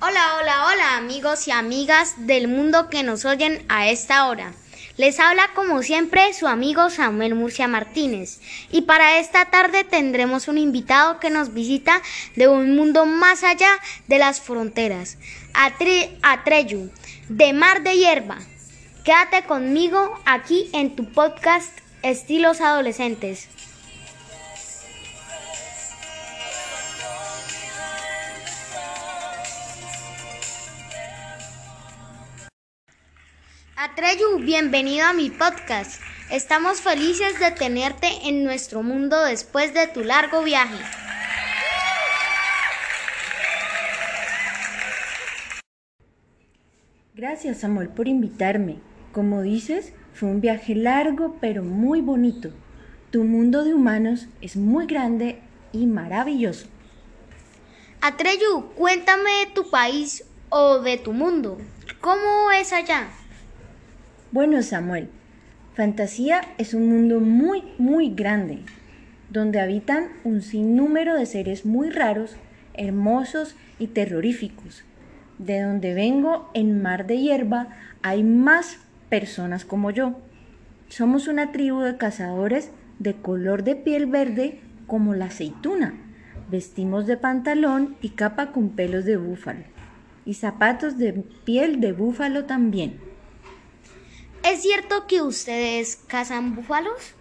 Hola amigos y amigas del mundo que nos oyen a esta hora. Les habla como siempre su amigo Samuel Murcia Martínez y para esta tarde tendremos un invitado que nos visita de un mundo más allá de las fronteras, Atreyu, de Mar de Hierba. Quédate conmigo aquí en tu podcast Estilos Adolescentes. Atreyu, bienvenido a mi podcast. Estamos felices de tenerte en nuestro mundo después de tu largo viaje. Gracias Samuel por invitarme. Como dices, fue un viaje largo pero muy bonito. Tu mundo de humanos es muy grande y maravilloso. Atreyu, cuéntame de tu país o de tu mundo. ¿Cómo es allá? Bueno, Samuel, Fantasía es un mundo muy, muy grande, donde habitan un sinnúmero de seres muy raros, hermosos y terroríficos. De donde vengo, en Mar de Hierba, hay más personas como yo. Somos una tribu de cazadores de color de piel verde como la aceituna. Vestimos de pantalón y capa con pelos de búfalo. Y zapatos de piel de búfalo también. ¿Es cierto que ustedes cazan búfalos?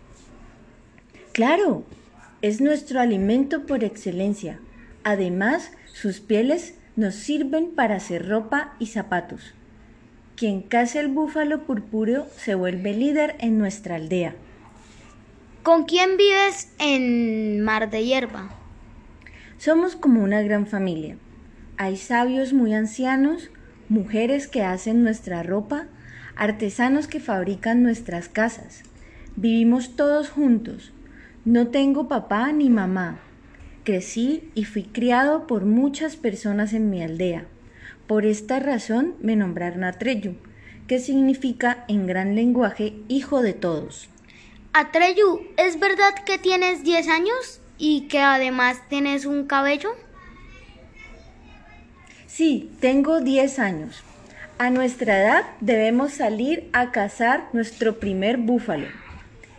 Claro, es nuestro alimento por excelencia. Además, sus pieles nos sirven para hacer ropa y zapatos. Quien caza el búfalo purpúreo se vuelve líder en nuestra aldea. ¿Con quién vives en Mar de Hierba? Somos como una gran familia. Hay sabios muy ancianos, mujeres que hacen nuestra ropa, artesanos que fabrican nuestras casas. Vivimos todos juntos. No tengo papá ni mamá. Crecí y fui criado por muchas personas en mi aldea. Por esta razón me nombraron Atreyu, que significa en gran lenguaje hijo de todos. Atreyu, ¿es verdad que tienes 10 años y que además tienes un cabello? Sí, tengo 10 años. A nuestra edad debemos salir a cazar nuestro primer búfalo.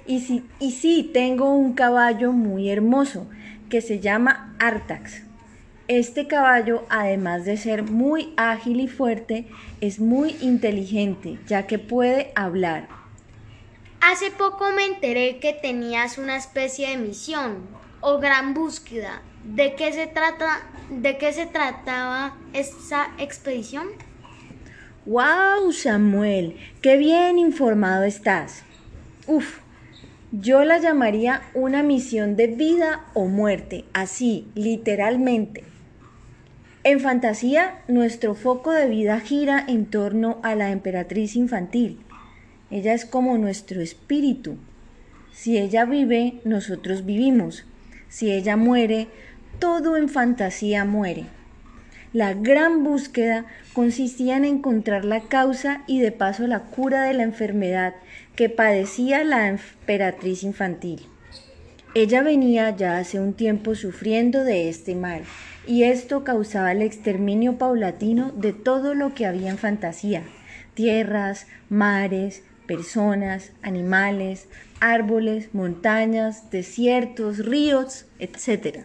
Y, si, y sí, tengo un caballo muy hermoso que se llama Artax. Este caballo, además de ser muy ágil y fuerte, es muy inteligente, ya que puede hablar. Hace poco me enteré que tenías una especie de misión o gran búsqueda. ¿De qué se trata? ¿De qué se trataba esa expedición? ¡Wow, Samuel! ¡Qué bien informado estás! Uf, yo la llamaría una misión de vida o muerte, así, literalmente. En fantasía, nuestro foco de vida gira en torno a la emperatriz infantil. Ella es como nuestro espíritu. Si ella vive, nosotros vivimos. Si ella muere, todo en fantasía muere. La gran búsqueda consistía en encontrar la causa y de paso la cura de la enfermedad que padecía la emperatriz infantil. Ella venía ya hace un tiempo sufriendo de este mal, y esto causaba el exterminio paulatino de todo lo que había en fantasía, tierras, mares, personas, animales, árboles, montañas, desiertos, ríos, etc.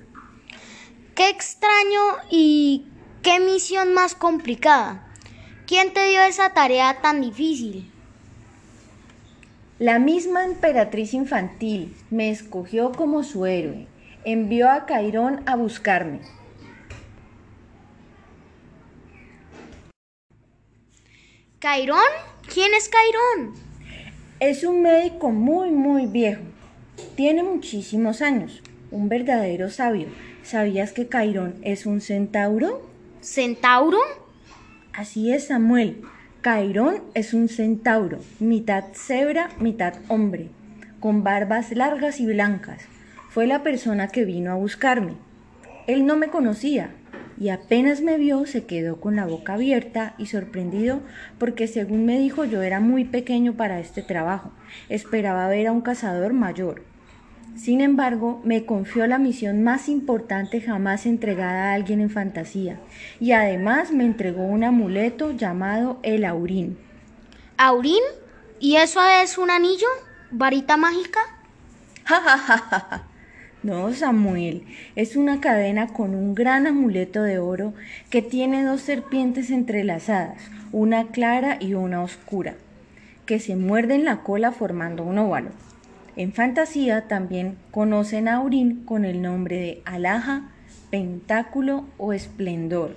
Qué extraño y ¿Qué misión más complicada? ¿Quién te dio esa tarea tan difícil? La misma emperatriz infantil me escogió como su héroe. Envió a Cairón a buscarme. ¿Cairón? ¿Quién es Cairón? Es un médico muy, muy viejo. Tiene muchísimos años. Un verdadero sabio. ¿Sabías que Cairón es un centauro? ¿Centauro? Así es, Samuel. Cairón es un centauro, mitad cebra, mitad hombre, con barbas largas y blancas. Fue la persona que vino a buscarme. Él no me conocía y apenas me vio se quedó con la boca abierta y sorprendido porque según me dijo yo era muy pequeño para este trabajo. Esperaba ver a un cazador mayor. Sin embargo, me confió la misión más importante jamás entregada a alguien en fantasía, y además me entregó un amuleto llamado el Aurín. ¿Aurín? ¿Y eso es un anillo? ¿Varita mágica? Ja, ja, ja, ja. No, Samuel, es una cadena con un gran amuleto de oro que tiene dos serpientes entrelazadas, una clara y una oscura, que se muerden la cola formando un óvalo. En fantasía también conocen a Aurín con el nombre de alhaja, pentáculo o esplendor.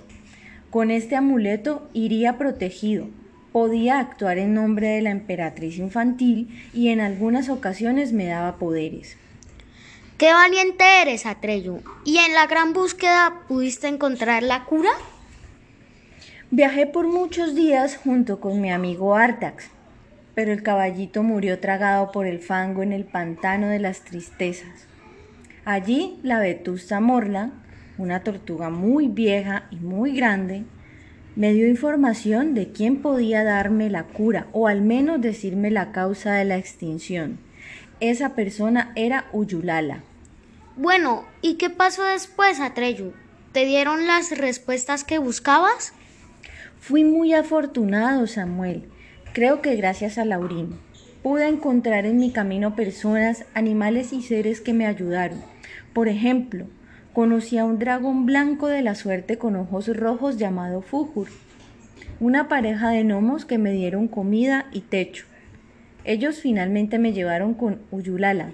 Con este amuleto iría protegido, podía actuar en nombre de la emperatriz infantil y en algunas ocasiones me daba poderes. ¡Qué valiente eres, Atreyu! ¿Y en la gran búsqueda pudiste encontrar la cura? Viajé por muchos días junto con mi amigo Artax, pero el caballito murió tragado por el fango en el pantano de las tristezas. Allí la vetusta Morla, una tortuga muy vieja y muy grande, me dio información de quién podía darme la cura o al menos decirme la causa de la extinción. Esa persona era Uyulala. Bueno, ¿y qué pasó después, Atreyu? ¿Te dieron las respuestas que buscabas? Fui muy afortunado, Samuel. Creo que gracias a Laurín pude encontrar en mi camino personas, animales y seres que me ayudaron. Por ejemplo, conocí a un dragón blanco de la suerte con ojos rojos llamado Fujur, una pareja de gnomos que me dieron comida y techo. Ellos finalmente me llevaron con Uyulala,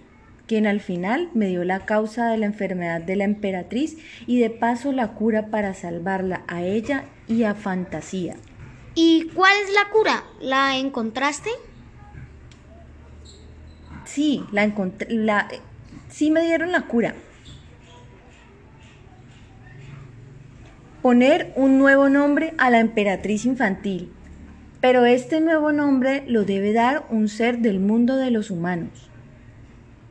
quien al final me dio la causa de la enfermedad de la emperatriz y de paso la cura para salvarla a ella y a Fantasía. ¿Y cuál es la cura? ¿La encontraste? Sí, la encontré. Sí me dieron la cura. poner un nuevo nombre a la emperatriz infantil, pero este nuevo nombre lo debe dar un ser del mundo de los humanos.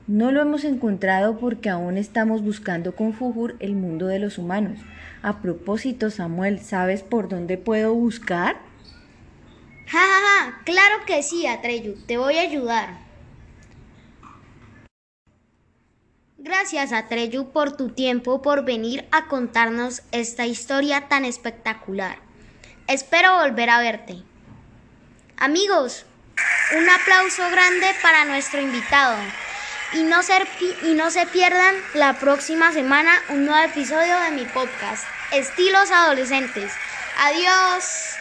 No lo hemos encontrado porque aún estamos buscando con Fujur el mundo de los humanos. A propósito, Samuel, ¿sabes por dónde puedo buscar? Ja, ja, ja, claro que sí, Atreyu, te voy a ayudar. Gracias Atreyu por tu tiempo, por venir a contarnos esta historia tan espectacular. Espero volver a verte. Amigos, un aplauso grande para nuestro invitado. Y no, y no se pierdan la próxima semana un nuevo episodio de mi podcast, Estilos Adolescentes. Adiós.